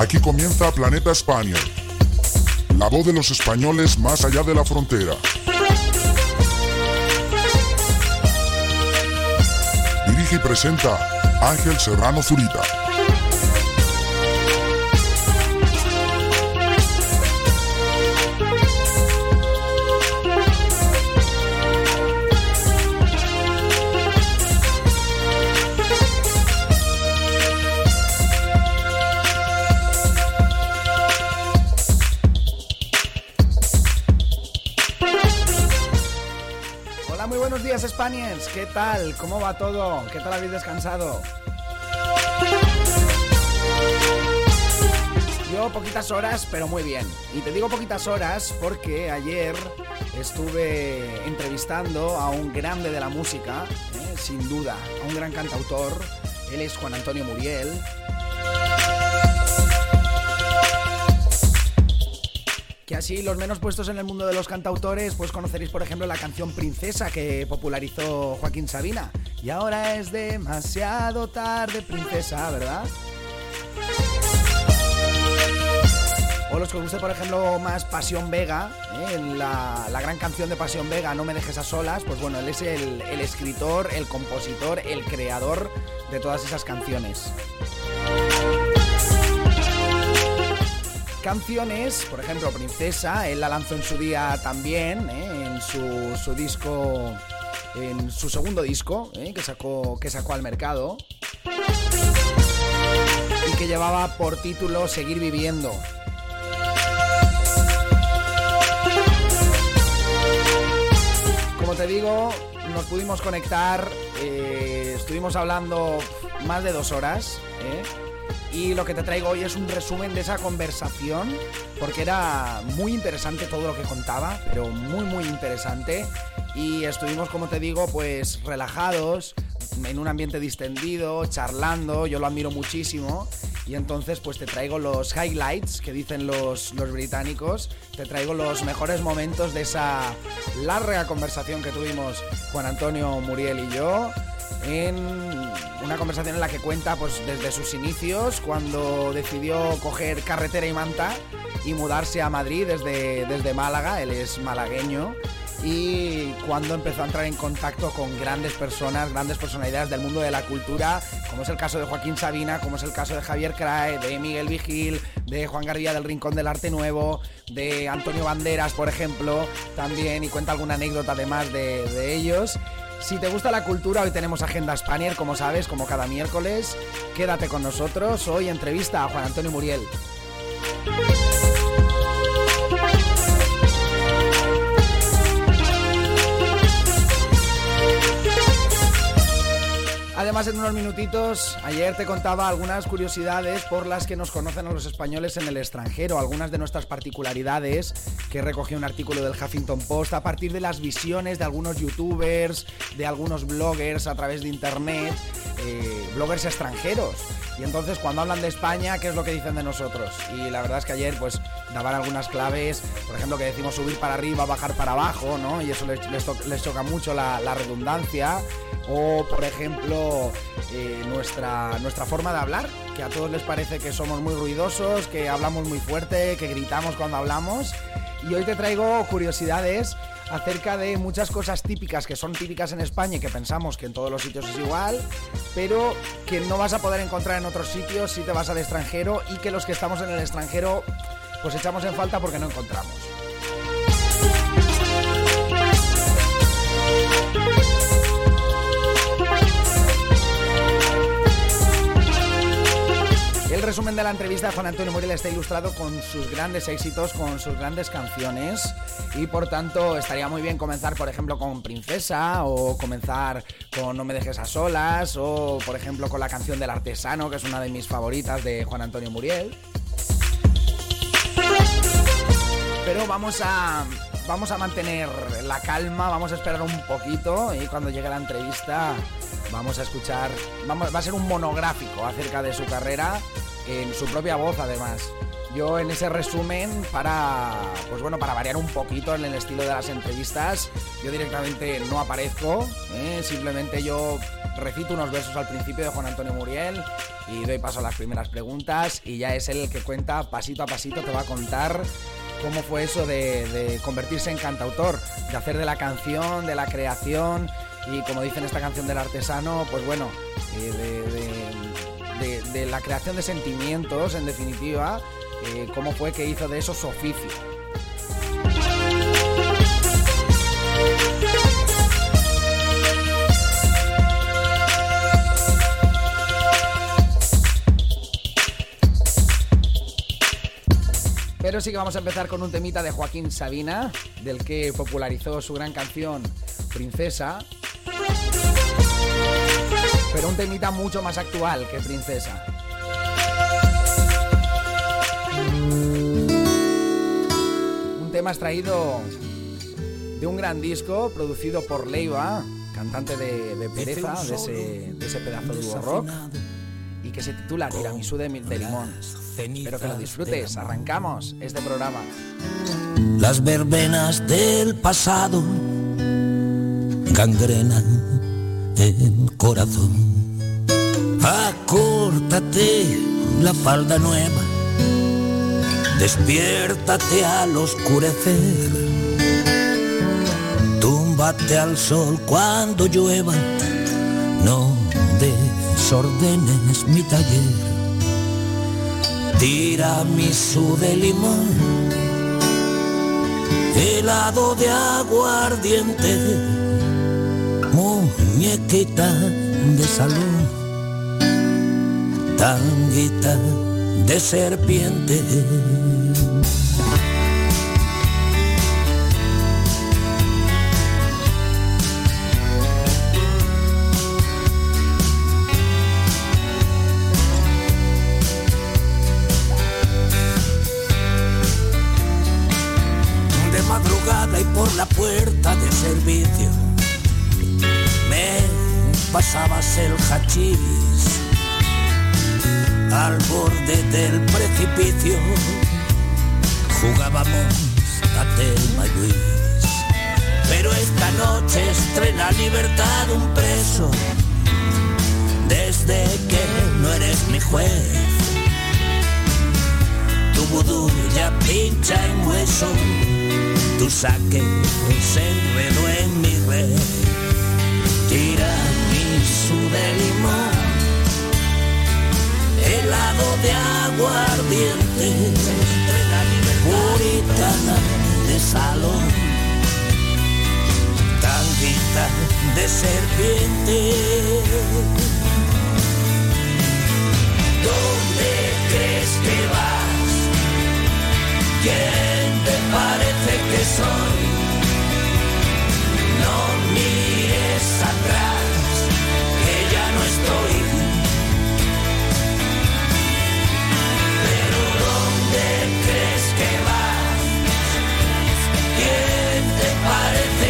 Aquí comienza Planeta España, la voz de los españoles más allá de la frontera. Dirige y presenta Ángel Serrano Zurita. Spaniards. ¿Qué tal? ¿Cómo va todo? ¿Qué tal habéis descansado? Yo poquitas horas, pero muy bien. Y te digo poquitas horas porque ayer estuve entrevistando a un grande de la música, ¿eh? sin duda, a un gran cantautor. Él es Juan Antonio Muriel. Que así los menos puestos en el mundo de los cantautores, pues conoceréis por ejemplo la canción Princesa que popularizó Joaquín Sabina. Y ahora es demasiado tarde, princesa, ¿verdad? O los que os guste, por ejemplo, más Pasión Vega, ¿eh? la, la gran canción de Pasión Vega, No me dejes a solas, pues bueno, él es el, el escritor, el compositor, el creador de todas esas canciones. Canciones, por ejemplo, Princesa, él la lanzó en su día también, ¿eh? en su, su disco, en su segundo disco, ¿eh? que, sacó, que sacó al mercado, y que llevaba por título Seguir viviendo. Como te digo, nos pudimos conectar, eh, estuvimos hablando más de dos horas. Y lo que te traigo hoy es un resumen de esa conversación, porque era muy interesante todo lo que contaba, pero muy, muy interesante. Y estuvimos, como te digo, pues relajados, en un ambiente distendido, charlando, yo lo admiro muchísimo. Y entonces, pues te traigo los highlights que dicen los, los británicos, te traigo los mejores momentos de esa larga conversación que tuvimos Juan Antonio Muriel y yo en una conversación en la que cuenta pues desde sus inicios cuando decidió coger carretera y manta y mudarse a Madrid desde, desde Málaga, él es malagueño y cuando empezó a entrar en contacto con grandes personas, grandes personalidades del mundo de la cultura, como es el caso de Joaquín Sabina, como es el caso de Javier Crae, de Miguel Vigil, de Juan García del Rincón del Arte Nuevo, de Antonio Banderas, por ejemplo, también, y cuenta alguna anécdota además de, de ellos. Si te gusta la cultura, hoy tenemos Agenda Spanier, como sabes, como cada miércoles. Quédate con nosotros. Hoy entrevista a Juan Antonio Muriel. Además, en unos minutitos, ayer te contaba algunas curiosidades por las que nos conocen a los españoles en el extranjero, algunas de nuestras particularidades que recogió un artículo del Huffington Post a partir de las visiones de algunos youtubers, de algunos bloggers a través de internet, eh, bloggers extranjeros. Y entonces, cuando hablan de España, ¿qué es lo que dicen de nosotros? Y la verdad es que ayer, pues, daban algunas claves, por ejemplo, que decimos subir para arriba, bajar para abajo, ¿no? Y eso les, choca mucho la, la redundancia o por ejemplo eh, nuestra, nuestra forma de hablar, que a todos les parece que somos muy ruidosos, que hablamos muy fuerte, que gritamos cuando hablamos. Y hoy te traigo curiosidades acerca de muchas cosas típicas que son típicas en España y que pensamos que en todos los sitios es igual, pero que no vas a poder encontrar en otros sitios si te vas al extranjero y que los que estamos en el extranjero pues echamos en falta porque no encontramos. El resumen de la entrevista de Juan Antonio Muriel está ilustrado con sus grandes éxitos, con sus grandes canciones y por tanto estaría muy bien comenzar por ejemplo con Princesa o comenzar con No me dejes a solas o por ejemplo con la canción del artesano que es una de mis favoritas de Juan Antonio Muriel. Pero vamos a vamos a mantener la calma, vamos a esperar un poquito y cuando llegue la entrevista vamos a escuchar, vamos, va a ser un monográfico acerca de su carrera en su propia voz además. Yo en ese resumen, para, pues bueno, para variar un poquito en el estilo de las entrevistas, yo directamente no aparezco, ¿eh? simplemente yo recito unos versos al principio de Juan Antonio Muriel y doy paso a las primeras preguntas y ya es él el que cuenta pasito a pasito, te va a contar cómo fue eso de, convertirse en cantautor, de hacer de la canción, de la creación y como dice en esta canción del artesano, pues bueno, eh, de, la creación de sentimientos en definitiva, eh, cómo fue que hizo de eso su oficio. Pero sí que vamos a empezar con un temita de Joaquín Sabina, del que popularizó su gran canción Princesa. Pero un temita mucho más actual que Princesa. Un tema extraído de un gran disco producido por Leiva, cantante de, Pereza, de ese, pedazo de rock, y que se titula Tiramisú de, de Limón. Espero que lo disfrutes. Arrancamos este programa. Las verbenas del pasado gangrenan el corazón. Acórtate la falda nueva, despiértate al oscurecer, túmbate al sol cuando llueva, no desordenes mi taller tiramisú de limón, helado de aguardiente, muñequita de salud, tanguita de serpiente. La puerta de servicio. Me pasabas el hachís al borde del precipicio. Jugábamos a Telma Luis. Pero esta noche estrena libertad un preso. Desde que no eres mi juez. Tu vudú ya pincha en hueso tu saque se enredó en mi red. Tira su de limón, helado de aguardiente, puritana de salón, tanguita de serpiente. ¿Dónde crees que vas? ¿Quién te parece que soy? No mires atrás, que ya no estoy. Pero ¿dónde crees que vas? ¿Quién te parece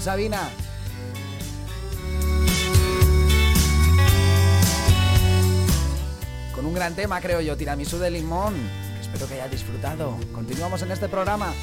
Sabina. con un gran tema, creo yo, tiramisú de limón, espero que haya disfrutado. Continuamos en este programa.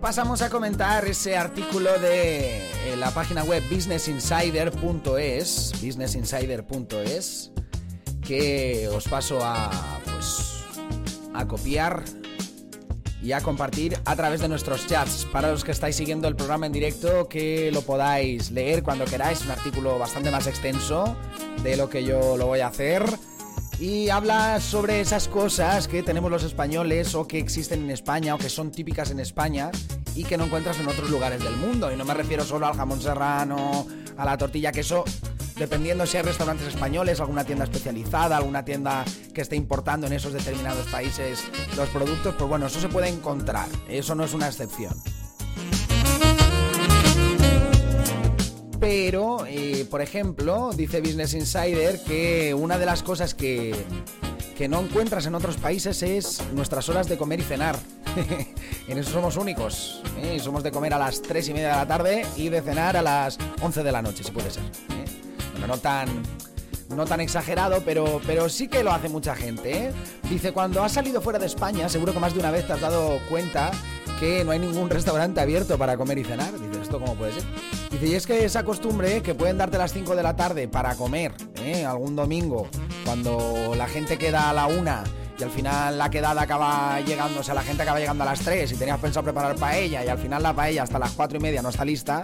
pasamos a comentar ese artículo de eh, la página web businessinsider.es, businessinsider.es, que os paso a, pues, a copiar y a compartir a través de nuestros chats. Para los que estáis siguiendo el programa en directo, que lo podáis leer cuando queráis, un artículo bastante más extenso de lo que yo lo voy a hacer y habla sobre esas cosas que tenemos los españoles o que existen en España o que son típicas en España y que no encuentras en otros lugares del mundo. Y no me refiero solo al jamón serrano, a la tortilla, que eso, dependiendo si hay restaurantes españoles, alguna tienda especializada, alguna tienda que esté importando en esos determinados países los productos, pues bueno, eso se puede encontrar. Eso no es una excepción. Pero, eh, por ejemplo, dice Business Insider que una de las cosas que, que no encuentras en otros países es nuestras horas de comer y cenar. en eso somos únicos. ¿eh? Somos de comer a las 3 y media de la tarde y de cenar a las 11 de la noche, si puede ser. ¿eh? Bueno, no tan, no tan exagerado, pero, pero sí que lo hace mucha gente. Dice, cuando has salido fuera de España, seguro que más de una vez te has dado cuenta que no hay ningún restaurante abierto para comer y cenar. Dice, ¿esto cómo puede ser? Dice, y es que esa costumbre que pueden darte las 5 de la tarde para comer, ¿eh? algún domingo, cuando la gente queda a la una y al final la quedada acaba llegando, o sea, la gente acaba llegando a las 3 y tenías pensado preparar paella y al final la paella hasta las 4 y media no está lista,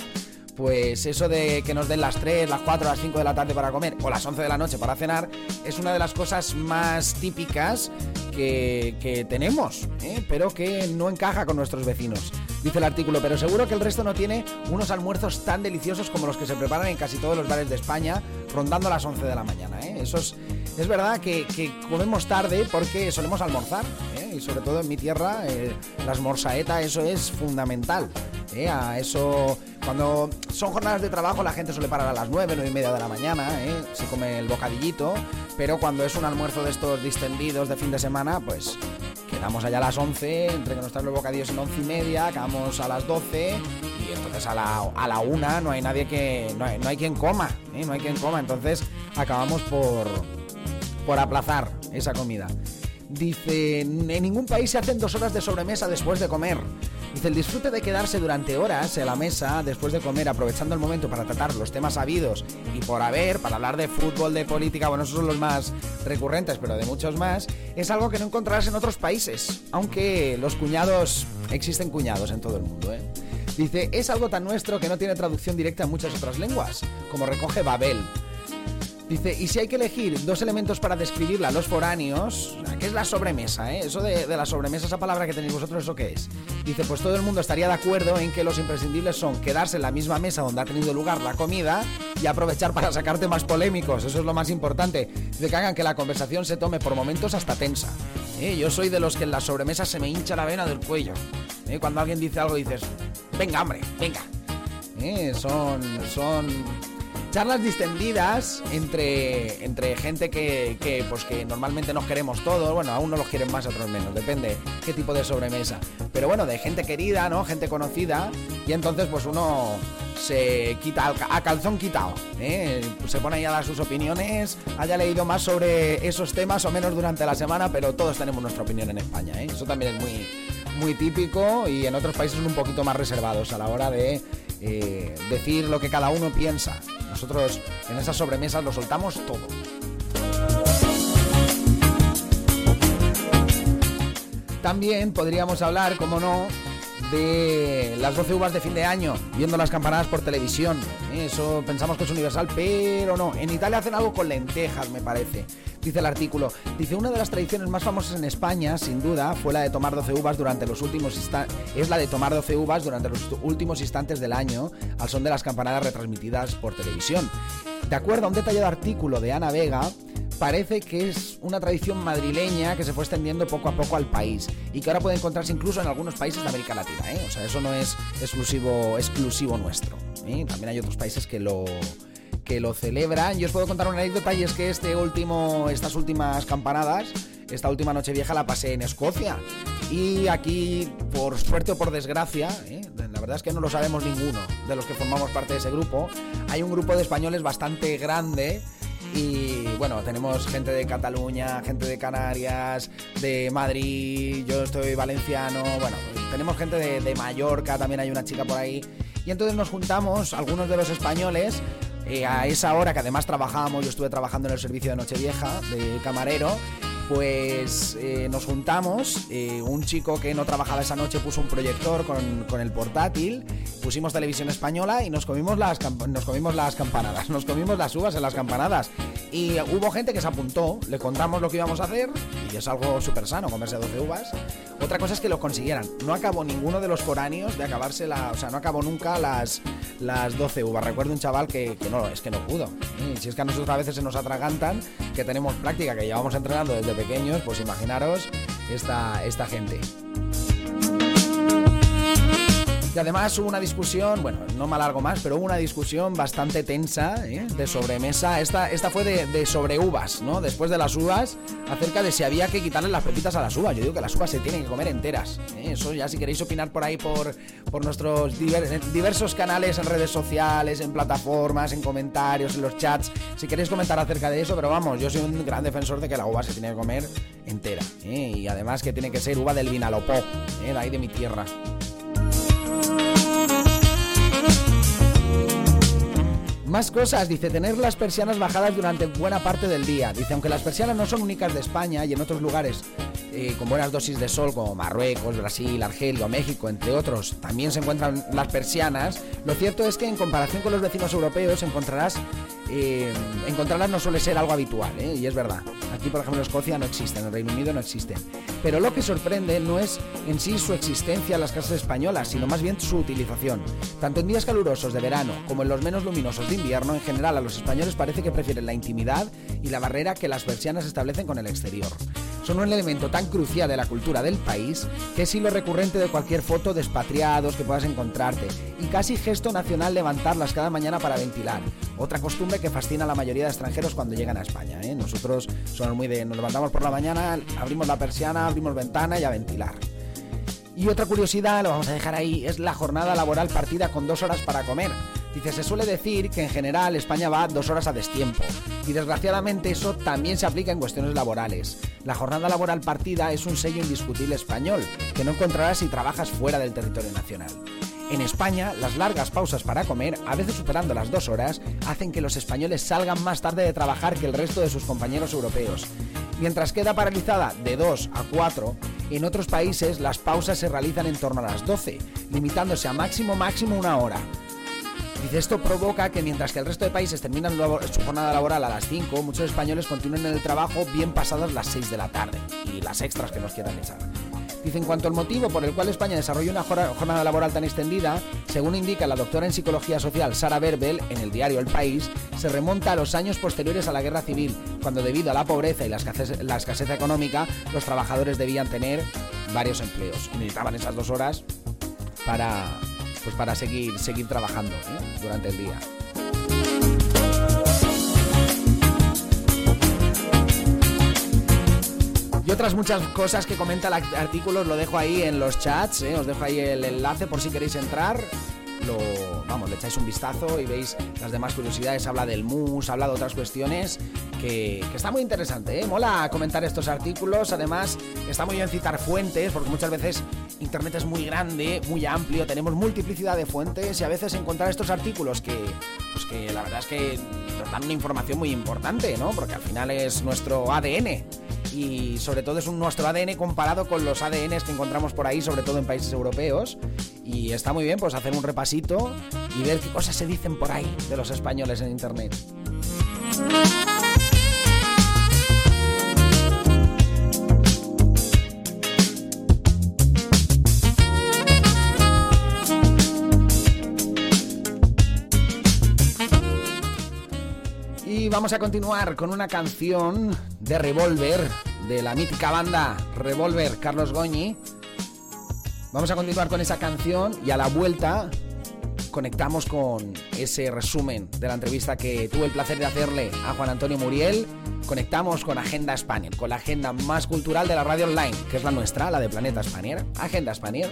pues eso de que nos den las 3, las 4, las 5 de la tarde para comer o las 11 de la noche para cenar es una de las cosas más típicas que, tenemos, ¿eh? pero que no encaja con nuestros vecinos. Dice el artículo, pero seguro que el resto no tiene unos almuerzos tan deliciosos como los que se preparan en casi todos los bares de España, rondando las 11 de la mañana. ¿eh? Eso es, es verdad que, comemos tarde porque solemos almorzar, ¿eh? y sobre todo en mi tierra, la esmorzaeta, eso es fundamental. A eso cuando son jornadas de trabajo la gente suele parar a las 9, 9 y media de la mañana, ¿eh? se come el bocadillito, pero cuando es un almuerzo de estos distendidos de fin de semana, pues quedamos allá a las 11, entre que nos traen los bocadillos en 11 y media, acabamos a las 12 y entonces a la, a la 1 no hay nadie que, no hay, quien coma, ¿eh? no hay quien coma, entonces acabamos por, por aplazar esa comida. Dice, en ningún país se hacen dos horas de sobremesa después de comer. Dice, el disfrute de quedarse durante horas en la mesa después de comer, aprovechando el momento para tratar los temas habidos y por haber, para hablar de fútbol, de política, bueno, esos son los más recurrentes, pero de muchos más, es algo que no encontrarás en otros países, aunque los cuñados, existen cuñados en todo el mundo, ¿eh? Dice, es algo tan nuestro que no tiene traducción directa en muchas otras lenguas, como recoge Babel. Dice, y si hay que elegir dos elementos para describirla a los foráneos, ¿qué es la sobremesa? Eh? Eso de, la sobremesa, esa palabra que tenéis vosotros, ¿eso qué es? Dice, pues todo el mundo estaría de acuerdo en que los imprescindibles son quedarse en la misma mesa donde ha tenido lugar la comida y aprovechar para sacarte más polémicos, eso es lo más importante. De que hagan que la conversación se tome por momentos hasta tensa. ¿Eh? Yo soy de los que en la sobremesa se me hincha la vena del cuello. ¿Eh? Cuando alguien dice algo dices, venga hombre, venga. ¿Eh? Son, son charlas distendidas entre, entre gente que, pues que normalmente nos queremos todos, bueno, a unos los quieren más, a otros menos, depende qué tipo de sobremesa. Pero bueno, de gente querida, ¿no? Gente conocida, y entonces pues uno se quita a calzón quitado, ¿eh? se pone ahí a dar sus opiniones, haya leído más sobre esos temas o menos durante la semana, pero todos tenemos nuestra opinión en España, ¿eh? Eso también es muy, muy típico y en otros países un poquito más reservados a la hora de eh, decir lo que cada uno piensa. Nosotros en esas sobremesas lo soltamos todo. También podríamos hablar, como no, las 12 uvas de fin de año, viendo las campanadas por televisión. Eso pensamos que es universal, pero no. En Italia hacen algo con lentejas, me parece. Dice el artículo. Dice, una de las tradiciones más famosas en España, sin duda, fue la de tomar 12 uvas durante los últimos es la de tomar 12 uvas durante los últimos instantes del año, al son de las campanadas retransmitidas por televisión. De acuerdo a un detallado artículo de Ana Vega, parece que es una tradición madrileña que se fue extendiendo poco a poco al país y que ahora puede encontrarse incluso en algunos países de América Latina. ¿eh? O sea, eso no es exclusivo, exclusivo nuestro. ¿eh? También hay otros países que lo, que lo celebran. Yo os puedo contar una anécdota y es que este último, estas últimas campanadas, esta última noche vieja la pasé en Escocia. Y aquí, por suerte o por desgracia, ¿eh? la verdad es que no lo sabemos ninguno de los que formamos parte de ese grupo, hay un grupo de españoles bastante grande. Y bueno, tenemos gente de Cataluña, gente de Canarias, de Madrid, yo estoy valenciano, bueno, tenemos gente de, Mallorca, también hay una chica por ahí. Y entonces nos juntamos, algunos de los españoles, eh, a esa hora que además trabajábamos, yo estuve trabajando en el servicio de Nochevieja de camarero, pues eh, nos juntamos, eh, un chico que no trabajaba esa noche puso un proyector con, con el portátil, pusimos televisión española y nos comimos, las, nos comimos las campanadas, nos comimos las uvas en las campanadas. Y hubo gente que se apuntó, le contamos lo que íbamos a hacer, y es algo súper sano comerse 12 uvas. Otra cosa es que lo consiguieran. No acabó ninguno de los foráneos de acabarse la. O sea, no acabó nunca las, las 12 uvas. Recuerdo un chaval que, que no, es que no pudo. Si es que a nosotros a veces se nos atragantan, que tenemos práctica, que llevamos entrenando desde pequeños, pues imaginaros esta, esta gente. Y además hubo una discusión, bueno, no me alargo más, pero hubo una discusión bastante tensa ¿eh? de sobremesa. Esta, esta fue de, sobre uvas, ¿no? Después de las uvas, acerca de si había que quitarle las pepitas a las uvas. Yo digo que las uvas se tienen que comer enteras. ¿eh? Eso ya si queréis opinar por ahí por, por nuestros diver, diversos canales en redes sociales, en plataformas, en comentarios, en los chats, si queréis comentar acerca de eso, pero vamos, yo soy un gran defensor de que la uva se tiene que comer entera. ¿eh? Y además que tiene que ser uva del Vinalopó, ¿eh? de ahí de mi tierra. Más cosas, dice, tener las persianas bajadas durante buena parte del día. Dice, aunque las persianas no son únicas de España y en otros lugares eh, con buenas dosis de sol como Marruecos, Brasil, Argelia o México, entre otros, también se encuentran las persianas, lo cierto es que en comparación con los vecinos europeos encontrarás, eh, encontrarlas no suele ser algo habitual, ¿eh? y es verdad. Aquí, por ejemplo, en Escocia no existen, en el Reino Unido no existen. Pero lo que sorprende no es en sí su existencia en las casas españolas, sino más bien su utilización. Tanto en días calurosos de verano como en los menos luminosos de invierno, en general a los españoles parece que prefieren la intimidad y la barrera que las persianas establecen con el exterior. Son un elemento tan crucial de la cultura del país que es hilo recurrente de cualquier foto de expatriados que puedas encontrarte y casi gesto nacional levantarlas cada mañana para ventilar. Otra costumbre que fascina a la mayoría de extranjeros cuando llegan a España. ¿eh? Nosotros somos muy de nos levantamos por la mañana, abrimos la persiana, abrimos ventana y a ventilar. Y otra curiosidad, lo vamos a dejar ahí, es la jornada laboral partida con dos horas para comer. Dice, se suele decir que en general España va dos horas a destiempo. Y desgraciadamente eso también se aplica en cuestiones laborales. La jornada laboral partida es un sello indiscutible español, que no encontrarás si trabajas fuera del territorio nacional. En España, las largas pausas para comer, a veces superando las dos horas, hacen que los españoles salgan más tarde de trabajar que el resto de sus compañeros europeos. Mientras queda paralizada de 2 a 4, en otros países las pausas se realizan en torno a las 12, limitándose a máximo máximo una hora. Dice, esto provoca que mientras que el resto de países terminan su jornada laboral a las 5, muchos españoles continúen en el trabajo bien pasadas las 6 de la tarde y las extras que nos quieran echar. Dice, en cuanto al motivo por el cual España desarrolló una jornada laboral tan extendida, según indica la doctora en Psicología Social Sara Berbel en el diario El País, se remonta a los años posteriores a la Guerra Civil, cuando debido a la pobreza y la escasez, la escasez económica, los trabajadores debían tener varios empleos y necesitaban esas dos horas para, pues para seguir, seguir trabajando ¿eh? durante el día. Y otras muchas cosas que comenta el artículo os lo dejo ahí en los chats, ¿eh? os dejo ahí el enlace por si queréis entrar. Lo, vamos, le echáis un vistazo y veis las demás curiosidades. Habla del mus, habla de otras cuestiones que, que está muy interesante. ¿eh? Mola comentar estos artículos. Además, está muy bien citar fuentes porque muchas veces Internet es muy grande, muy amplio, tenemos multiplicidad de fuentes y a veces encontrar estos artículos que, pues que la verdad es que nos dan una información muy importante, ¿no? Porque al final es nuestro ADN y sobre todo es un, nuestro ADN comparado con los ADNs que encontramos por ahí, sobre todo en países europeos. Y está muy bien pues hacer un repasito y ver qué cosas se dicen por ahí de los españoles en Internet. Vamos a continuar con una canción de Revolver, de la mítica banda Revolver, Carlos Goñi. Vamos a continuar con esa canción y a la vuelta conectamos con ese resumen de la entrevista que tuve el placer de hacerle a Juan Antonio Muriel. Conectamos con Agenda España, con la agenda más cultural de la radio online, que es la nuestra, la de Planeta España. Agenda España.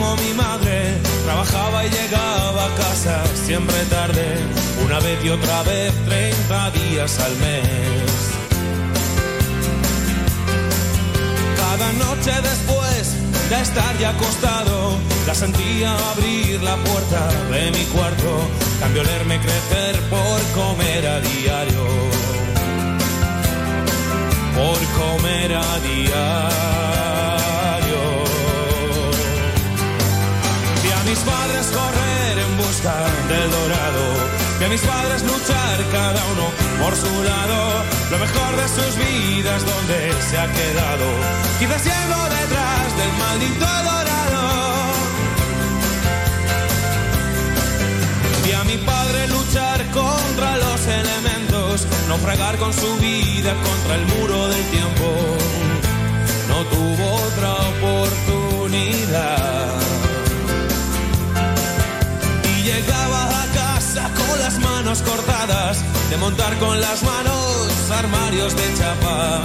Como mi madre trabajaba y llegaba a casa siempre tarde, una vez y otra vez, 30 días al mes. Cada noche después de estar ya acostado, la sentía abrir la puerta de mi cuarto, cambio leerme crecer por comer a diario. Por comer a diario. Mis padres correr en busca del dorado, vi a mis padres luchar cada uno por su lado, lo mejor de sus vidas donde se ha quedado, quizás siendo detrás del maldito dorado. Vi a mi padre luchar contra los elementos, no fregar con su vida contra el muro del tiempo, no tuvo otra oportunidad cortadas, de montar con las manos armarios de chapa.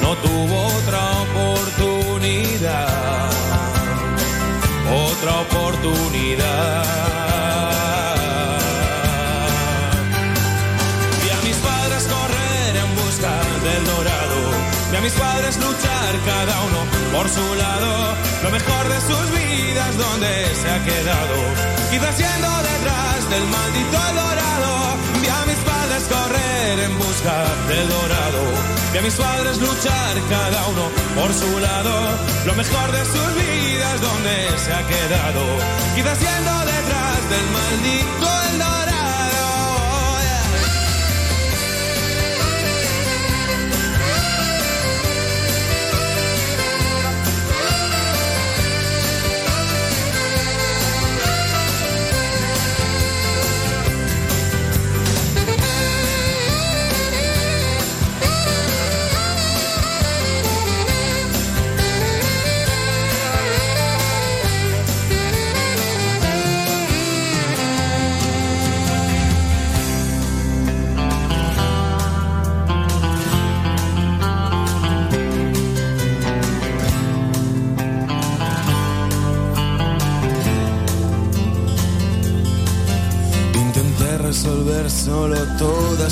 No tuvo otra oportunidad, otra oportunidad. A mis padres luchar cada uno por su lado, lo mejor de sus vidas donde se ha quedado Quizás yendo detrás del maldito dorado. Vi a mis padres correr en busca del dorado. Vi a mis padres luchar cada uno por su lado. Lo mejor de sus vidas donde se ha quedado. Quizás yendo detrás del maldito.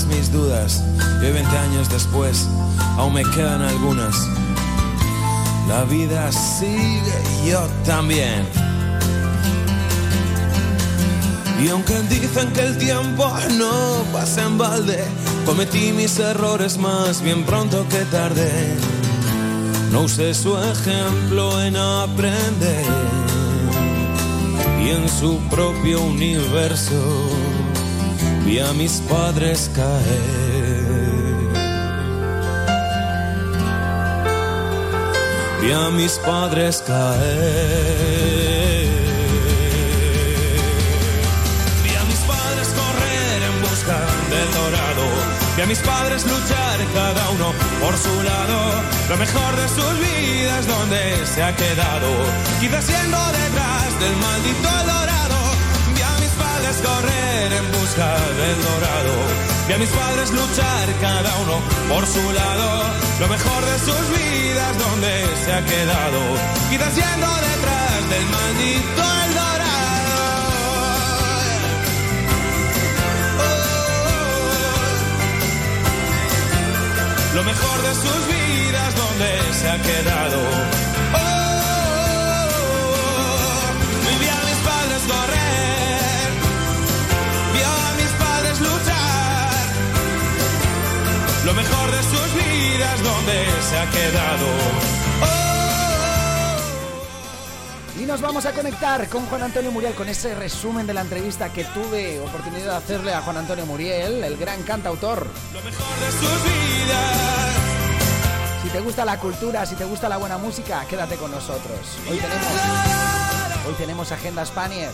Mis dudas. Y 20 años después aún me quedan algunas. La vida sigue yo también. Y aunque dicen que el tiempo no pasa en balde, cometí mis errores más bien pronto que tarde. No usé su ejemplo en aprender y en su propio universo vi a mis padres caer. Vi a mis padres caer. Vi a mis padres correr en busca del dorado. Vi a mis padres luchar cada uno por su lado. Lo mejor de sus vidas donde se ha quedado. Quizás siendo detrás del maldito dorado correr en busca del dorado. Vi a mis padres luchar cada uno por su lado. Lo mejor de sus vidas donde se ha quedado. Quizás yendo detrás del maldito el dorado. Lo mejor de sus vidas donde se ha quedado. Mejor de sus vidas donde se ha quedado. nos vamos a conectar con Juan Antonio Muriel con ese resumen de la entrevista que tuve oportunidad de hacerle a Juan Antonio Muriel, el gran cantautor. Lo mejor de sus vidas. Si te gusta la cultura, si te gusta la buena música, quédate con nosotros. Hoy tenemos, hoy tenemos Agenda Spanier.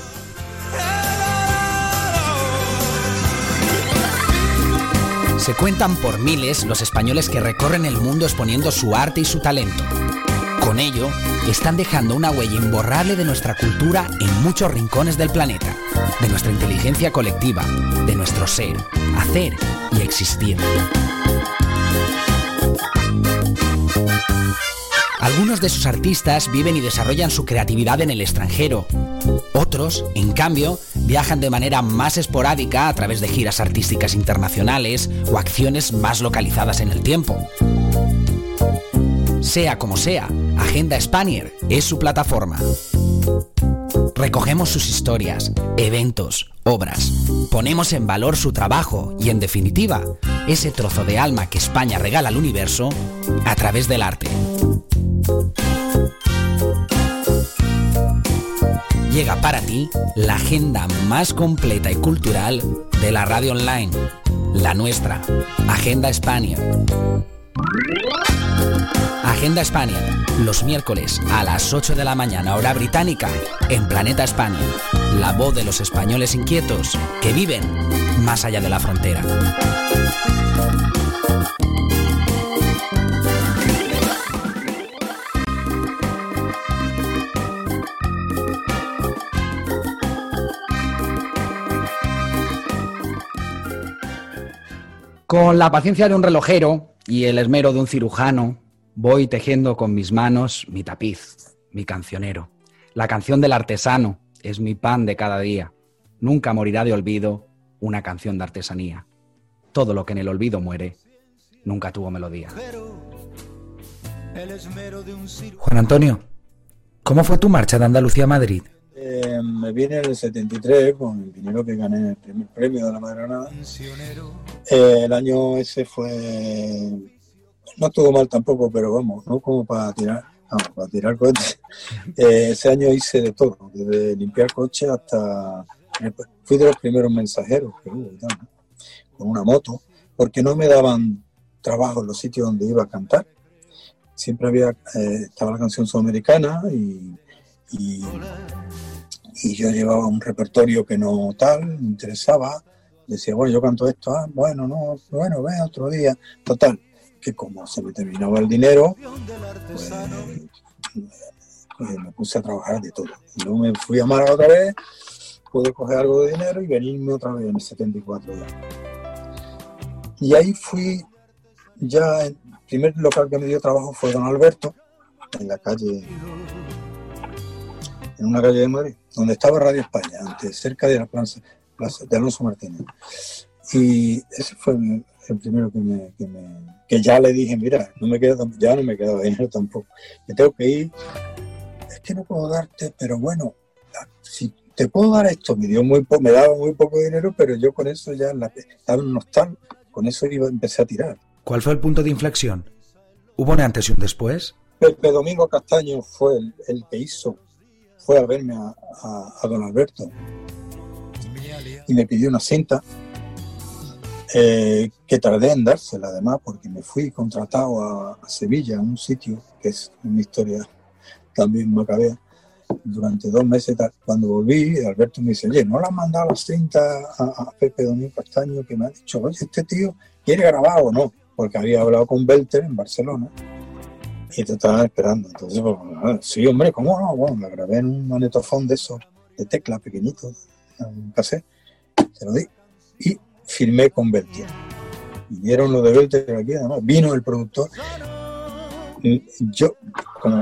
Se cuentan por miles los españoles que recorren el mundo exponiendo su arte y su talento. Con ello, están dejando una huella imborrable de nuestra cultura en muchos rincones del planeta, de nuestra inteligencia colectiva, de nuestro ser, hacer y existir. Algunos de sus artistas viven y desarrollan su creatividad en el extranjero. Otros, en cambio, viajan de manera más esporádica a través de giras artísticas internacionales o acciones más localizadas en el tiempo. Sea como sea, Agenda Spanier es su plataforma. Recogemos sus historias, eventos, obras. Ponemos en valor su trabajo y, en definitiva, ese trozo de alma que España regala al universo a través del arte. Llega para ti la agenda más completa y cultural de la radio online, la nuestra, Agenda España. Agenda España, los miércoles a las 8 de la mañana hora británica, en Planeta España, la voz de los españoles inquietos que viven más allá de la frontera. Con la paciencia de un relojero y el esmero de un cirujano, voy tejiendo con mis manos mi tapiz, mi cancionero. La canción del artesano es mi pan de cada día. Nunca morirá de olvido una canción de artesanía. Todo lo que en el olvido muere, nunca tuvo melodía. Juan Antonio, ¿cómo fue tu marcha de Andalucía a Madrid? Eh, me vine en el 73 con el dinero que gané en el primer premio de la Madronada. Eh, el año ese fue. No estuvo mal tampoco, pero vamos, no como para tirar. Vamos, para tirar coches. Eh, ese año hice de todo, desde limpiar coches hasta. Fui de los primeros mensajeros que hubo, ¿no? con una moto, porque no me daban trabajo en los sitios donde iba a cantar. Siempre había. eh, estaba la canción sudamericana y. y y yo llevaba un repertorio que no tal, me interesaba, decía, bueno, yo canto esto, ah, bueno, no, bueno, ve otro día, total, que como se me terminaba el dinero, pues, pues me puse a trabajar de todo. Y luego me fui a Málaga otra vez, pude coger algo de dinero y venirme otra vez en el 74 ya. Y ahí fui, ya, el primer local que me dio trabajo fue Don Alberto, en la calle en una calle de Madrid, donde estaba Radio España, antes, cerca de la plaza, plaza de Alonso Martínez. Y ese fue el, el primero que me, que me- que ya le dije, mira, no me queda, ya no me queda dinero tampoco, que tengo que ir. Es que no puedo darte, pero bueno, si te puedo dar esto, me dio muy me daba muy poco dinero, pero yo con eso ya la, estaba en nostal, con eso iba, empecé a tirar. ¿Cuál fue el punto de inflexión? ¿Hubo un antes y un después? Pepe Domingo Castaño fue el, el que hizo, fue a verme a, a- don Alberto y me pidió una cinta eh, que tardé en dársela además porque me fui contratado a, Sevilla, a un sitio que es una historia también macabea, durante dos meses. Cuando volví, Alberto me dice, oye, ¿no le has mandado la cinta a, a Pepe Domingo Castaño que me ha dicho, oye, este tío quiere grabar o no? Porque había hablado con Belter en Barcelona y te estaban esperando. Entonces, pues, ah, sí, hombre, ¿cómo no? Bueno, la grabé en un manetofón de esos, de tecla pequeñito, en un cassette, se lo di y firmé con Belter. Y dieron lo de Belter aquí, además, vino el productor. Y Yo, como,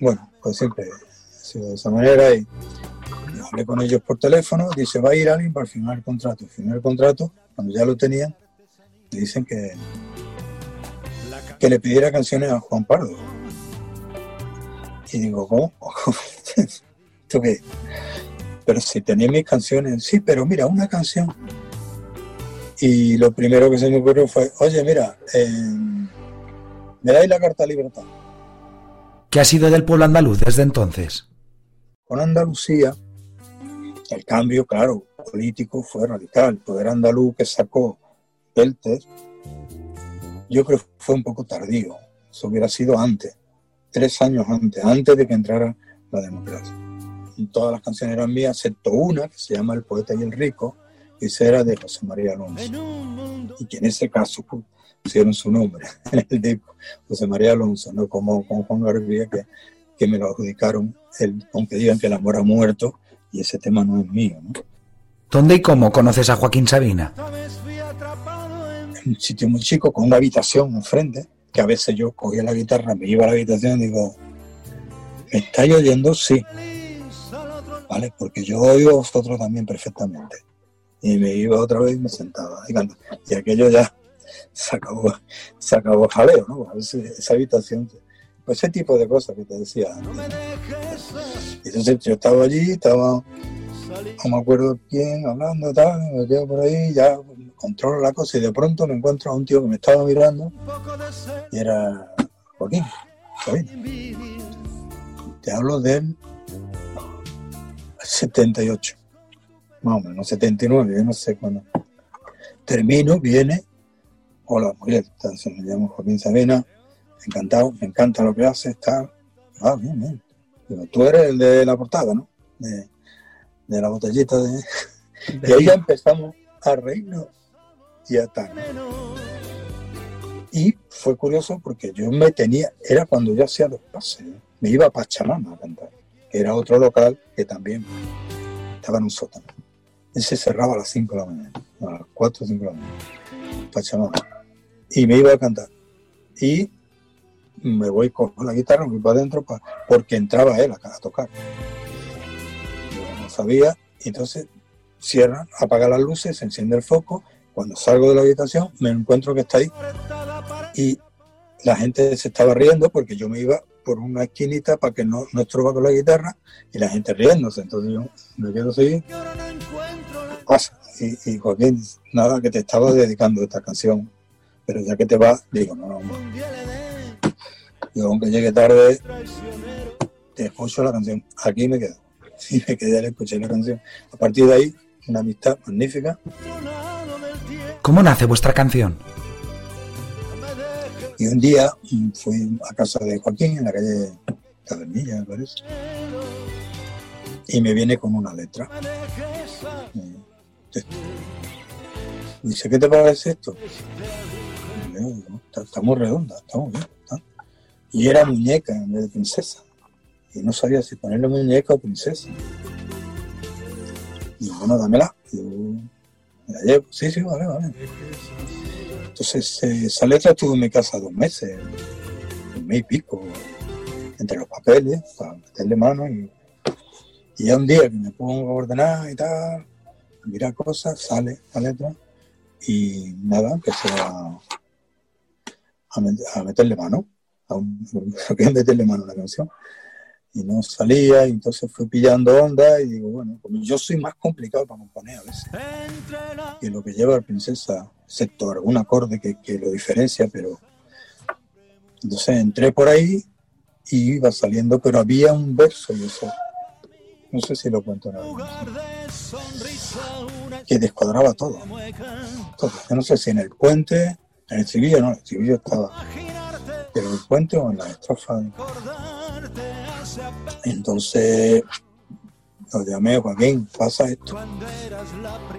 bueno, pues siempre ha sido de esa manera y hablé con ellos por teléfono, dice, va a ir alguien para firmar el contrato. Firmé el contrato, cuando ya lo tenían, me dicen que, que le pidiera canciones a Juan Pardo. Y digo, ¿cómo? ¿Esto qué? Pero si tenía mis canciones, sí, pero mira, una canción. Y lo primero que se me ocurrió fue, oye, mira, eh, me dais la carta de libertad. ¿Qué ha sido del pueblo andaluz desde entonces? con Andalucía, el cambio, claro, político fue radical. El poder andaluz que sacó Belter, yo creo que fue un poco tardío. Eso hubiera sido antes, tres años antes, antes de que entrara la democracia. Y todas las canciones eran mías, excepto una que se llama El poeta y el rico, que esa era de José María Alonso. Y que en ese caso pusieron su nombre en el disco, José María Alonso, no como con Juan García, que, que me lo adjudicaron, el, aunque digan que el amor ha muerto, y ese tema no es mío. ¿no? ¿Dónde y cómo conoces a Joaquín Sabina? Un sitio muy chico, con una habitación enfrente, que a veces yo cogía la guitarra, me iba a la habitación y digo, ¿me estáis oyendo? Sí. ¿Vale? Porque yo oigo a vosotros también perfectamente. Y me iba otra vez y me sentaba. Y, y aquello ya se acabó, se acabó jaleo, ¿no? A veces esa habitación, pues ese tipo de cosas que te decía. Entonces yo estaba allí, estaba, no me acuerdo quién, hablando, tal, me quedo por ahí, ya controlo la cosa y de pronto me encuentro a un tío que me estaba mirando y era Joaquín, Sabina. Te hablo del 78, más o menos, 79, yo no sé cuándo. Termino, viene, hola, se me llamo Joaquín Sabina, encantado, me encanta lo que haces, tal. Ah, bien, bien. Digo, tú eres el de la portada, ¿no? De, de la botellita de... Y ahí ya empezamos a reírnos y a tal. Y fue curioso porque yo me tenía, era cuando yo hacía los pases, me iba a Pachamama a cantar, que era otro local que también estaba en un sótano. Él se cerraba a las 5 de la mañana, a las 4 o 5 de la mañana, Pachamama. Y me iba a cantar. Y me voy con la guitarra, me voy para adentro pa, porque entraba él a, a tocar. Yo no sabía, entonces cierra, apaga las luces, se enciende el foco. Cuando salgo de la habitación, me encuentro que está ahí. Y la gente se estaba riendo porque yo me iba por una esquinita para que no, no estroba con la guitarra y la gente riéndose. Entonces yo me quedo así. Pasa. Y, y Joaquín, nada, que te estaba dedicando esta canción. Pero ya que te vas, digo, no, no. Yo, aunque llegue tarde, te escucho la canción. Aquí me quedo. Y me quedé al escuchar la canción. A partir de ahí, una amistad magnífica. ¿Cómo nace vuestra canción? Y un día fui a casa de Joaquín en la calle Tabernilla, me parece. Y me viene con una letra. Eh, Dice, ¿qué te parece esto? Digo, está, muy redonda, está muy bien. está". Y era muñeca en vez de princesa. Y no sabía si ponerle muñeca o princesa. Y bueno, dámela. Y yo la llevo. Sí, sí, vale, vale. Entonces, eh, esa letra estuvo en mi casa dos meses, un mes y pico, entre los papeles, para meterle mano. Y, ya un día que me pongo a ordenar y tal, a mirar cosas, sale la letra. Y nada, empecé a, a, met- a meterle mano. A un, meterle mano a la canción. Y no salía, y entonces fui pillando onda y digo, bueno, como yo soy más complicado para componer a veces que lo que lleva la princesa, excepto algún acorde que, que lo diferencia, pero entonces entré por ahí y iba saliendo, pero había un verso y eso, no sé si lo cuento que descuadraba todo, todo. Yo no sé si en el puente, en el estribillo no, el estribillo estaba, pero en el puente o en la estrofa. Entonces lo llamé, Joaquín, pasa esto.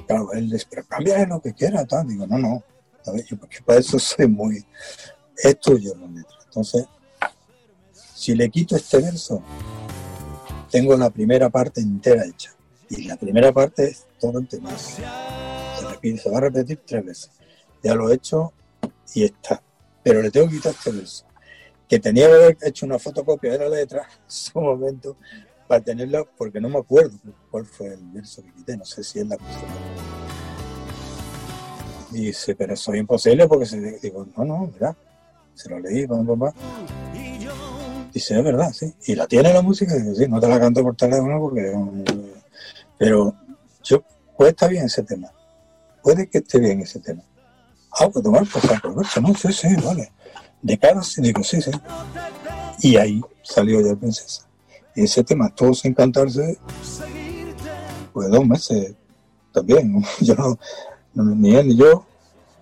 Claro, él dice, pero cambia lo que quiera, tal. Digo, no, no. Yo porque para eso soy muy. Es tuyo la letra. Entonces, si le quito este verso, tengo la primera parte entera hecha. Y la primera parte es todo el tema. Se, repite, se va a repetir tres veces. Ya lo he hecho y está. Pero le tengo que quitar este verso. Que tenía que haber hecho una fotocopia de la letra en su momento para tenerla, porque no me acuerdo cuál fue el verso que quité, no sé si es la. Y dice, pero eso es imposible porque se digo, no, no, mira, se lo leí, papá, papá. Dice, es verdad, sí. Y la tiene la música, digo, sí, no te la canto por teléfono porque. Pero yo, puede estar bien ese tema. Puede que esté bien ese tema. Ah, pues tomar por saco, no, sí, sí, vale. De cara, sí, digo, sí, sí. Y ahí salió ya princesa. Y ese tema estuvo sin cantarse, pues dos meses también. Yo no, ni él ni yo.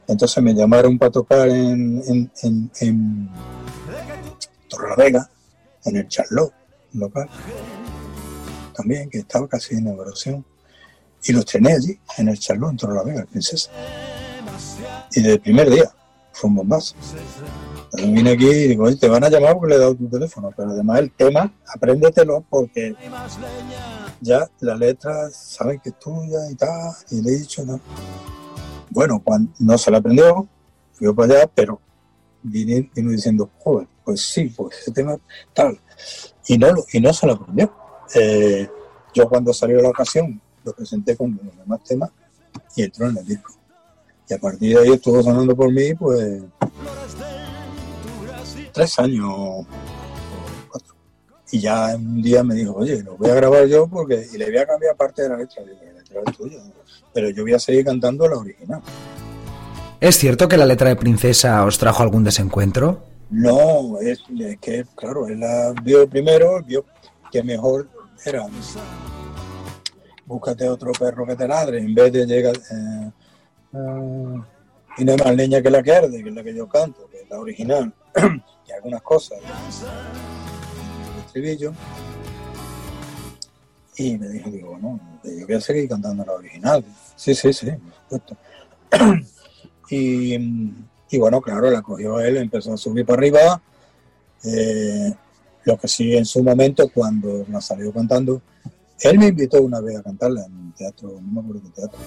Entonces me llamaron para tocar en, en, en, en Torrelavega, en el Charlot, un local. También, que estaba casi en inauguración. Y los estrené allí, en el Charlot, en Torrelavega, el Princesa. Y desde el primer día, fue un bombazo. Vine aquí y digo, oye, te van a llamar porque le he dado tu teléfono, pero además el tema, apréndetelo porque ya la letra saben que es tuya y tal, y le he dicho, no. Bueno, cuando no se la aprendió, fui para allá, pero vine, vino diciendo, joder, pues sí, pues ese tema tal. Y no, y no se lo aprendió. Eh, yo cuando salió la ocasión, lo presenté con los demás temas y entró en el disco. Y a partir de ahí estuvo sonando por mí, pues, tres años, o cuatro. Y ya un día me dijo, oye, lo voy a grabar yo porque, y le voy a cambiar parte de la letra. Digo, la letra es tuya, pero yo voy a seguir cantando la original. ¿Es cierto que la letra de Princesa os trajo algún desencuentro? No, es, es que, claro, él la vio primero, vio que mejor era búscate otro perro que te ladre, en vez de llegar eh, eh, y no hay más leña que la que arde, que es la que yo canto, que es la original, y algunas cosas estribillo. Y me dijo, digo, no, yo voy a seguir cantando la original. Sí, sí, sí, por supuesto. y, y bueno, claro, la cogió él, empezó a subir para arriba. Eh, lo que sí en su momento, cuando la salió cantando, él me invitó una vez a cantarla en un teatro, no me acuerdo qué teatro,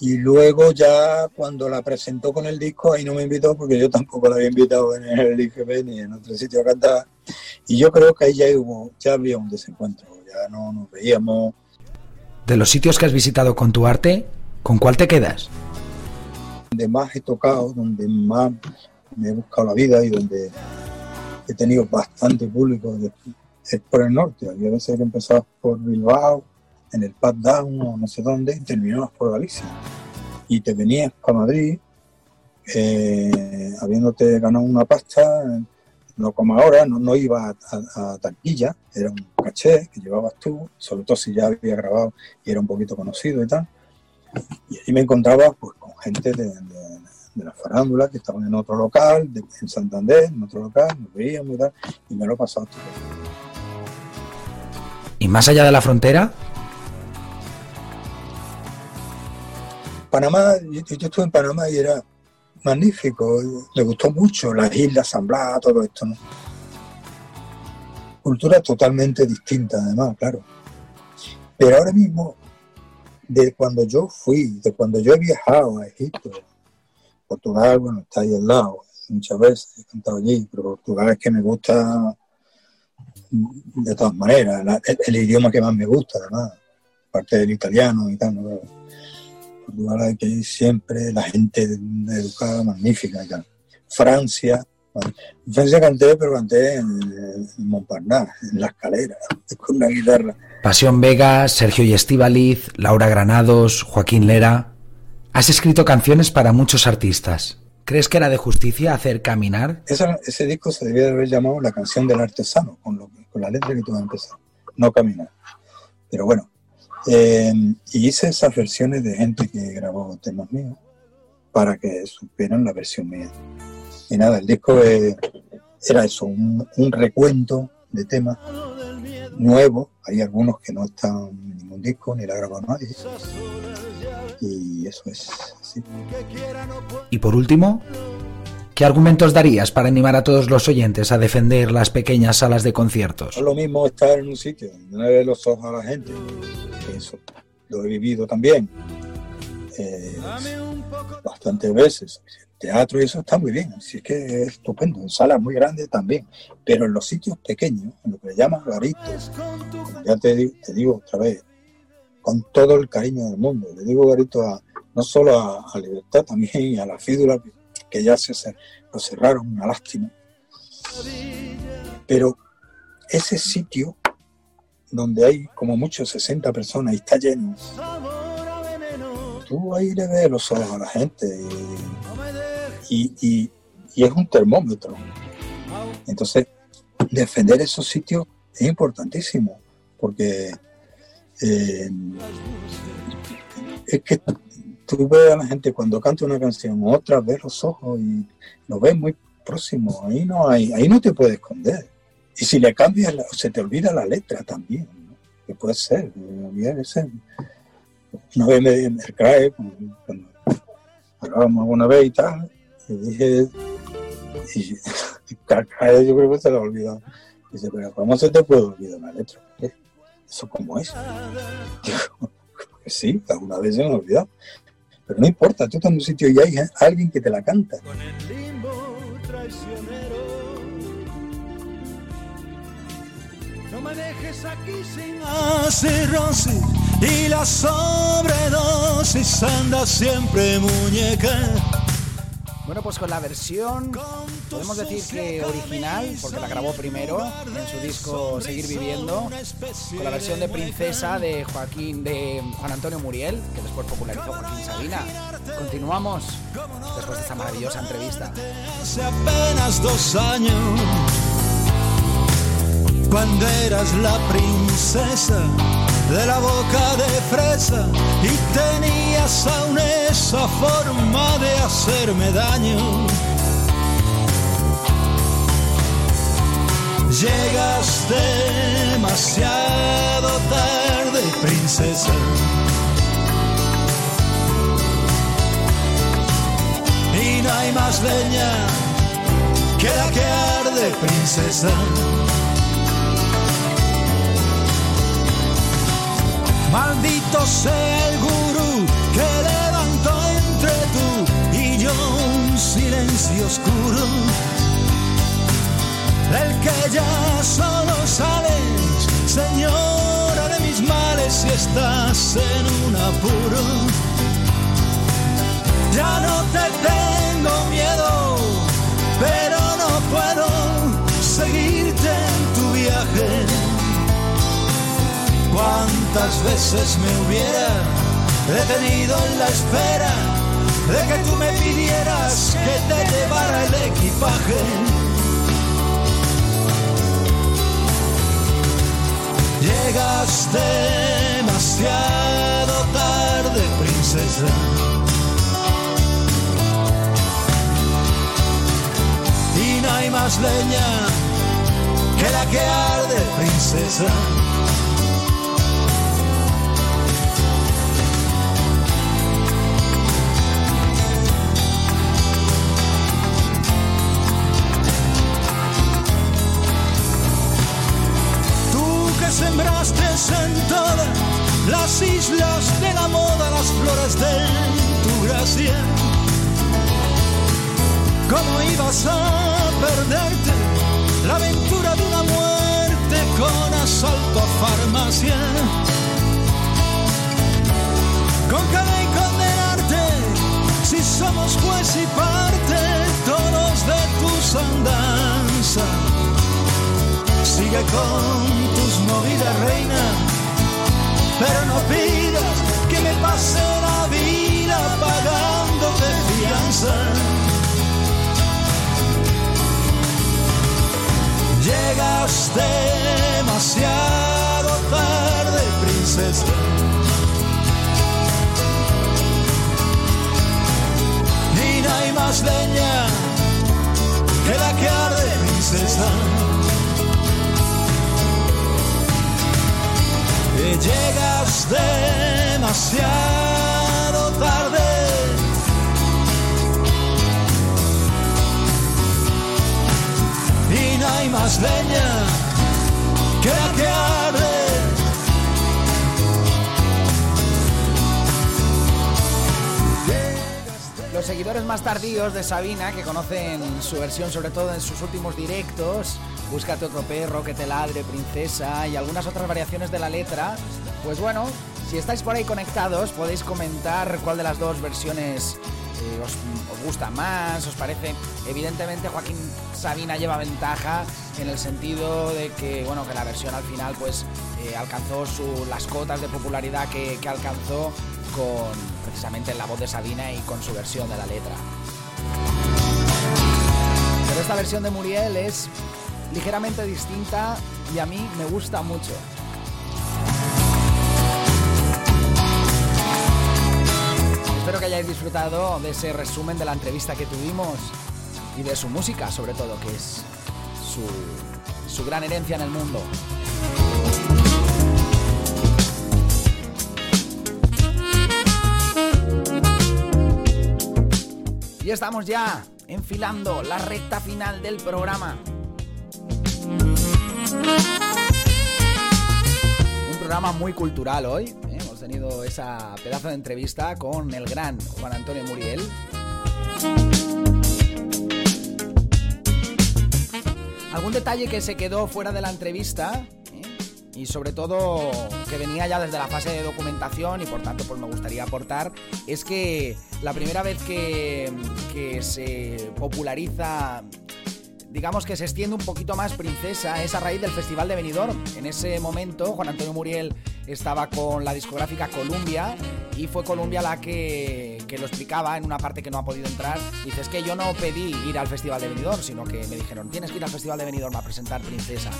Y luego ya cuando la presentó con el disco, ahí no me invitó porque yo tampoco la había invitado en el IGB ni en otro sitio a cantar. Y yo creo que ahí ya hubo, ya había un desencuentro, ya no nos veíamos. De los sitios que has visitado con tu arte, ¿con cuál te quedas? donde más he tocado, donde más me he buscado la vida y donde he tenido bastante público es por el norte. Había veces que empezabas por Bilbao, en el Pad Down o no sé dónde, y terminabas por Galicia. Y te venías para Madrid, eh, habiéndote ganado una pasta, no como ahora, no, no iba a, a- a taquilla, era un caché que llevabas tú, sobre todo si ya había grabado y era un poquito conocido y tal. Y ahí me encontraba pues, con gente de, de- de la farándula que estaban en otro local, de- en Santander, en otro local, nos veíamos y tal, y me lo he pasado todo. ¿Y más allá de la frontera? Panamá, yo, estuve en Panamá y era magnífico, me gustó mucho, las islas, San todo esto, ¿no? Cultura totalmente distinta, además, claro. Pero ahora mismo, de cuando yo fui, de cuando yo he viajado a Egipto, Portugal, bueno, está ahí al lado, muchas veces he cantado allí, pero Portugal es que me gusta de todas maneras, el, el idioma que más me gusta, además, aparte del italiano y tal, ¿no? Portugal hay que ir siempre, la gente educada, magnífica y tal. Francia, en Francia canté, pero canté en, en Montparnasse, en la escalera, con una guitarra. Pasión Vega, Sergio y Estíbaliz, Laura Granados, Joaquín Lera. Has escrito canciones para muchos artistas. ¿Crees que era de justicia hacer caminar? Esa- ese disco se debía de haber llamado La canción del artesano, con, lo, con la letra que tuve a empezar, no caminar. Pero bueno, eh, y hice esas versiones de gente que grabó temas míos para que supieran la versión mía. Y nada, el disco eh, era eso, un, un recuento de temas nuevos. Hay algunos que no están en ningún disco, ni la grabó nadie. Y eso es así. Y por último, ¿qué argumentos darías para animar a todos los oyentes a defender las pequeñas salas de conciertos? No es lo mismo estar en un sitio no le los ojos a la gente, eso lo he vivido también eh, bastantes veces. Teatro y eso está muy bien, así es que es estupendo. En salas muy grandes también, pero en los sitios pequeños, en lo que le llaman garitos, ya te, di- te digo otra vez, con todo el cariño del mundo, le digo garito a, no solo a, a Libertad, también a la Fídula, que, ya se, cer- lo cerraron, una lástima. Pero ese sitio donde hay como mucho 60 personas y está lleno, tú ahí le ves los ojos a la gente y, y- y- y es un termómetro. Entonces, defender esos sitios es importantísimo, porque eh, es que tú ves a la gente cuando canta una canción, otra ves los ojos y lo ves muy próximo, ahí no hay, ahí no te puedes esconder. Y si le cambias, se te olvida la letra también, que puede ser, Una vez me, me cae, cuando hablábamos alguna vez y tal, y dije, y, yo creo que se lo ha olvidado. Dice, pero ¿cómo se te puede olvidar la letra? ¿Eso cómo es? Digo, sí, alguna vez se me ha olvidado. Pero no importa, tú estás en un sitio y hay alguien que te la canta. Manejes aquí sin cirrosis y la sobredosis anda siempre muñeca. Bueno, pues con la versión, podemos decir que original, porque la grabó primero en su disco Seguir Viviendo, con la versión de Princesa de Joaquín, de Juan Antonio Muriel, que después popularizó Joaquín Sabina. Continuamos después de esta maravillosa entrevista. Hace apenas dos años, cuando eras la princesa de la boca de fresa y tenías aún esa forma de hacerme daño. Llegas demasiado tarde, princesa. Y no hay más leña que la que arde, princesa. Maldito sea el gurú que levantó entre tú y yo un silencio oscuro. Del que ya solo sales, señora de mis males, si estás en un apuro. Ya no te tengo miedo, pero no puedo seguirte en tu viaje Cuántas veces me hubiera detenido en la espera de que tú me pidieras que te llevara el equipaje. Llegas demasiado tarde, princesa. Y no hay más leña que la que arde, princesa. En todas las islas de la moda, las flores de tu gracia. ¿Cómo ibas a perderte la aventura de una muerte con asalto a farmacia? Con cada y condenarte, si somos juez y parte, todos de tus andanzas Sigue con tus movidas, reina, pero no pidas que me pase la vida pagándote fianza. Llegas demasiado tarde, princesa. Y no hay más leña que la que arde, princesa. Llegas demasiado tarde. Y no hay más leña que la Los seguidores más tardíos de Sabina, que conocen su versión sobre todo en sus últimos directos, Búscate otro perro que te ladre, princesa y algunas otras variaciones de la letra. Pues bueno, si estáis por ahí conectados, podéis comentar cuál de las dos versiones eh, os, gusta más, os parece. Evidentemente Joaquín Sabina lleva ventaja en el sentido de que, bueno, que la versión al final pues eh, alcanzó las cotas de popularidad que, que alcanzó con precisamente la voz de Sabina y con su versión de la letra. Pero esta versión de Muriel es ligeramente distinta y a mí me gusta mucho. Espero que hayáis disfrutado de ese resumen de la entrevista que tuvimos y de su música, sobre todo, que es su, su gran herencia en el mundo. Y estamos ya enfilando la recta final del programa. Un programa muy cultural hoy. ¿eh? Hemos tenido esa pedazo de entrevista con el gran Juan Antonio Muriel. Algún detalle que se quedó fuera de la entrevista. Y sobre todo que venía ya desde la fase de documentación y por tanto pues me gustaría aportar es que la primera vez que, se populariza digamos que se extiende un poquito más Princesa es a raíz del Festival de Benidorm. En ese momento Juan Antonio Muriel estaba con la discográfica Columbia y fue Columbia la que, que, lo explicaba en una parte que no ha podido entrar. Dice, es que yo no pedí ir al Festival de Benidorm, sino que me dijeron, tienes que ir al Festival de Benidorm a presentar Princesa.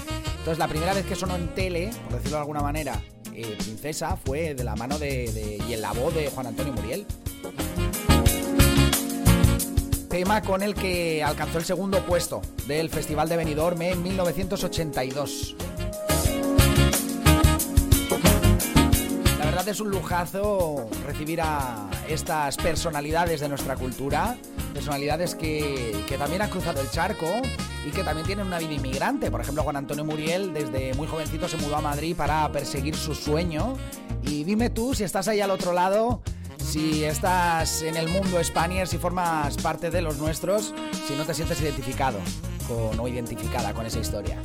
Entonces la primera vez que sonó en tele, por decirlo de alguna manera, eh, Princesa fue de la mano de, de, y en la voz de Juan Antonio Muriel tema con el que alcanzó el segundo puesto del Festival de Benidorm en 1982. La verdad es un lujazo recibir a estas personalidades de nuestra cultura, personalidades que, que, también han cruzado el charco y que también tienen una vida inmigrante. Por ejemplo, Juan Antonio Muriel desde muy jovencito se mudó a Madrid para perseguir su sueño. Y dime tú, si estás ahí al otro lado, si estás en el mundo Spanier, si formas parte de los nuestros, si no te sientes identificado con, o identificada con esa historia.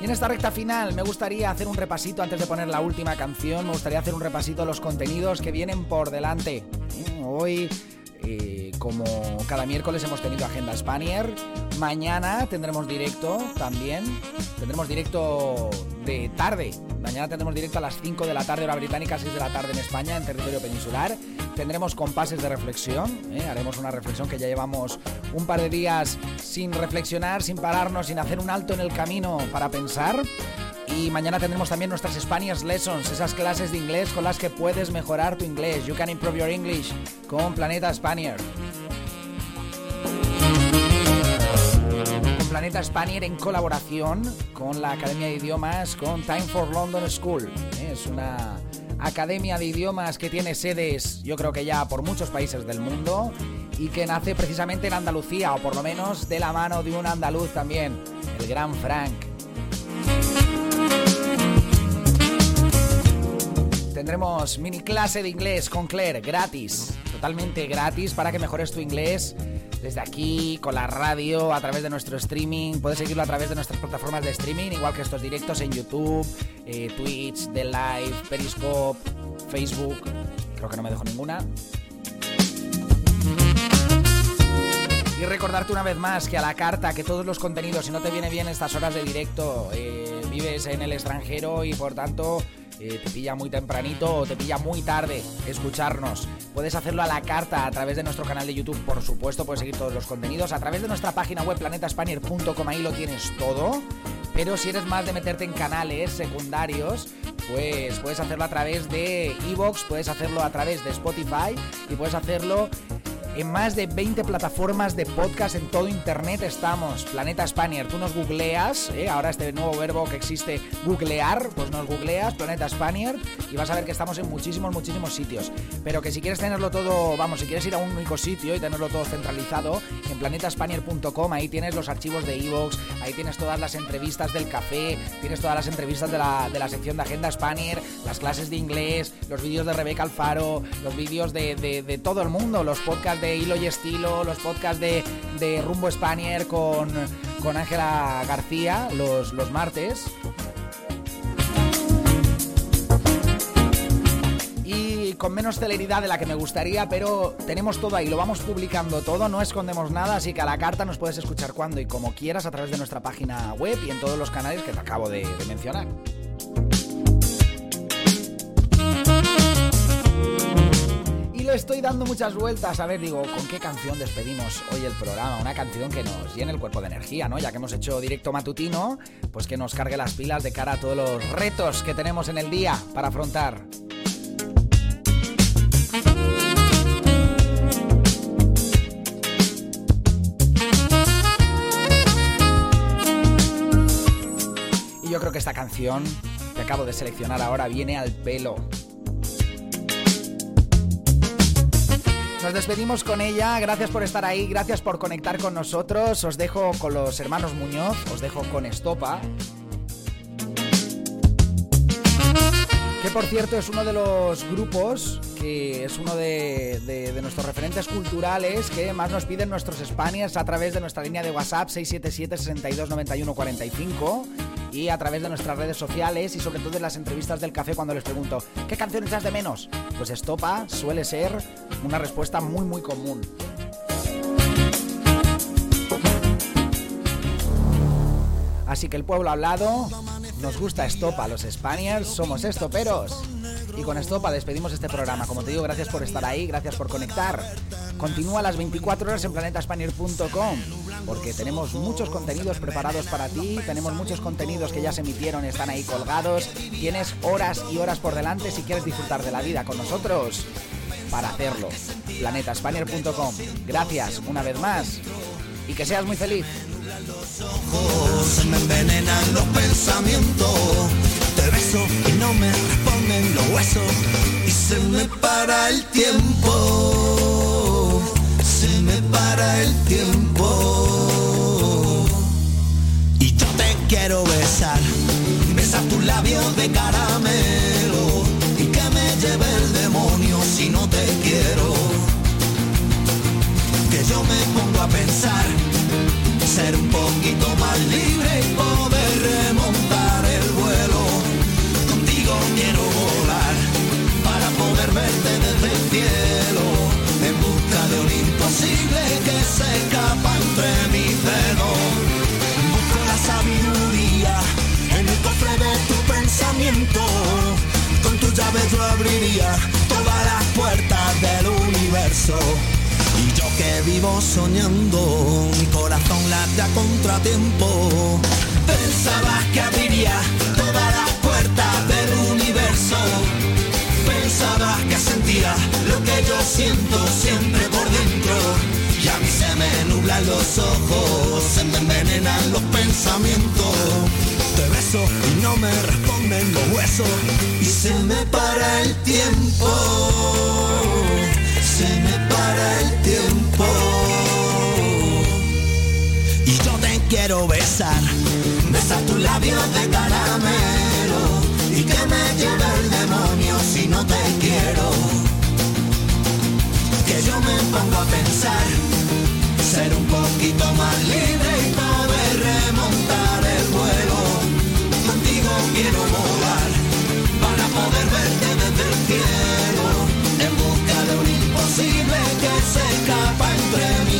Y en esta recta final me gustaría hacer un repasito antes de poner la última canción, me gustaría hacer un repasito de los contenidos que vienen por delante. Hoy eh, como cada miércoles hemos tenido Agenda Spanier. Mañana tendremos directo también. Tendremos directo de tarde. Mañana tendremos directo a las 5 de la tarde, hora británica, 6 de la tarde en España, en territorio peninsular. Tendremos compases de reflexión. ¿eh? Haremos una reflexión que ya llevamos un par de días sin reflexionar, sin pararnos, sin hacer un alto en el camino para pensar. Y mañana tendremos también nuestras Spanish Lessons, esas clases de inglés con las que puedes mejorar tu inglés. You can improve your English con Planeta Spaniard. Con Planeta Spaniard en colaboración con la Academia de Idiomas, con Time for London School. Es una academia de idiomas que tiene sedes, yo creo que ya por muchos países del mundo y que nace precisamente en Andalucía, o por lo menos de la mano de un andaluz también, el gran Frank. Tendremos mini clase de inglés con Claire gratis, totalmente gratis para que mejores tu inglés desde aquí, con la radio, a través de nuestro streaming. Puedes seguirlo a través de nuestras plataformas de streaming, igual que estos directos en YouTube, eh, Twitch, The Live, Periscope, Facebook. Creo que no me dejo ninguna. Y recordarte una vez más que a la carta, que todos los contenidos, si no te viene bien estas horas de directo, eh, vives en el extranjero y por tanto te pilla muy tempranito o te pilla muy tarde escucharnos. Puedes hacerlo a la carta a través de nuestro canal de YouTube, por supuesto, puedes seguir todos los contenidos. A través de nuestra página web planetaspanier.com, ahí lo tienes todo. Pero si eres más de meterte en canales secundarios, pues puedes hacerlo a través de Evox, puedes hacerlo a través de Spotify y puedes hacerlo en más de 20 plataformas de podcast en todo internet estamos. Planeta Spanier, tú nos googleas, ¿eh? ahora este nuevo verbo que existe, googlear, pues nos googleas, Planeta Spanier, y vas a ver que estamos en muchísimos, muchísimos sitios. Pero que si quieres tenerlo todo, vamos, si quieres ir a un único sitio y tenerlo todo centralizado, en planetaspanier.com, ahí tienes los archivos de Evox, ahí tienes todas las entrevistas del café, tienes todas las entrevistas de la, de la sección de Agenda Spanier, las clases de inglés, los vídeos de Rebeca Alfaro, los vídeos de, de, de todo el mundo, los podcasts de Hilo y Estilo, los podcasts de, de Rumbo Spanier con con Ángela García los, los martes. Y con menos celeridad de la que me gustaría, pero tenemos todo ahí, lo vamos publicando todo, no escondemos nada, así que a la carta nos puedes escuchar cuando y como quieras a través de nuestra página web y en todos los canales que te acabo de, de mencionar. Estoy dando muchas vueltas. A ver, digo, ¿con qué canción despedimos hoy el programa? Una canción que nos llene el cuerpo de energía, ¿no? Ya que hemos hecho directo matutino, pues que nos cargue las pilas de cara a todos los retos que tenemos en el día para afrontar. Y yo creo que esta canción que acabo de seleccionar ahora viene al pelo. Nos despedimos con ella, gracias por estar ahí, gracias por conectar con nosotros. Os dejo con los hermanos Muñoz, os dejo con Estopa. Que por cierto es uno de los grupos que es uno de, nuestros referentes culturales que más nos piden nuestros Spaniards a través de nuestra línea de WhatsApp 677 62 91 45 y a través de nuestras redes sociales y sobre todo en las entrevistas del café cuando les pregunto ¿qué canción echas de menos? Pues Estopa suele ser una respuesta muy muy común. Así que el pueblo ha hablado, nos gusta Estopa, los Spaniards, somos estoperos. Y con Estopa despedimos este programa. Como te digo, gracias por estar ahí, gracias por conectar. Continúa las 24 horas en planetaspanier.com porque tenemos muchos contenidos preparados para ti, tenemos muchos contenidos que ya se emitieron, están ahí colgados. Tienes horas y horas por delante si quieres disfrutar de la vida con nosotros para hacerlo. planetaspanier.com. Gracias una vez más y que seas muy feliz. Para el tiempo. Y yo te quiero besar. Besar tus labios de caramelo. Y que me lleve el demonio si no te quiero. Que yo me pongo a pensar ser un poquito más se escapa entre mis dedos. Busco la sabiduría en el cofre de tu pensamiento. Con tu llave yo abriría todas las puertas del universo. Y yo que vivo soñando, mi corazón late a contratiempo. Pensabas que abriría todas las puertas del universo. Pensabas que sentía lo que yo siento siempre por dentro. Me nublan los ojos, se me envenenan los pensamientos. Te beso y no me responden los huesos. Y se me para el tiempo se me para el tiempo. Y yo te quiero besar, besar tus labios de caramelo. Y que me lleve el demonio si no te quiero. Que yo me pongo a pensar, ser un poquito más libre y poder remontar el vuelo. Contigo quiero volar para poder verte desde el cielo en busca de un imposible que se escapa entre mis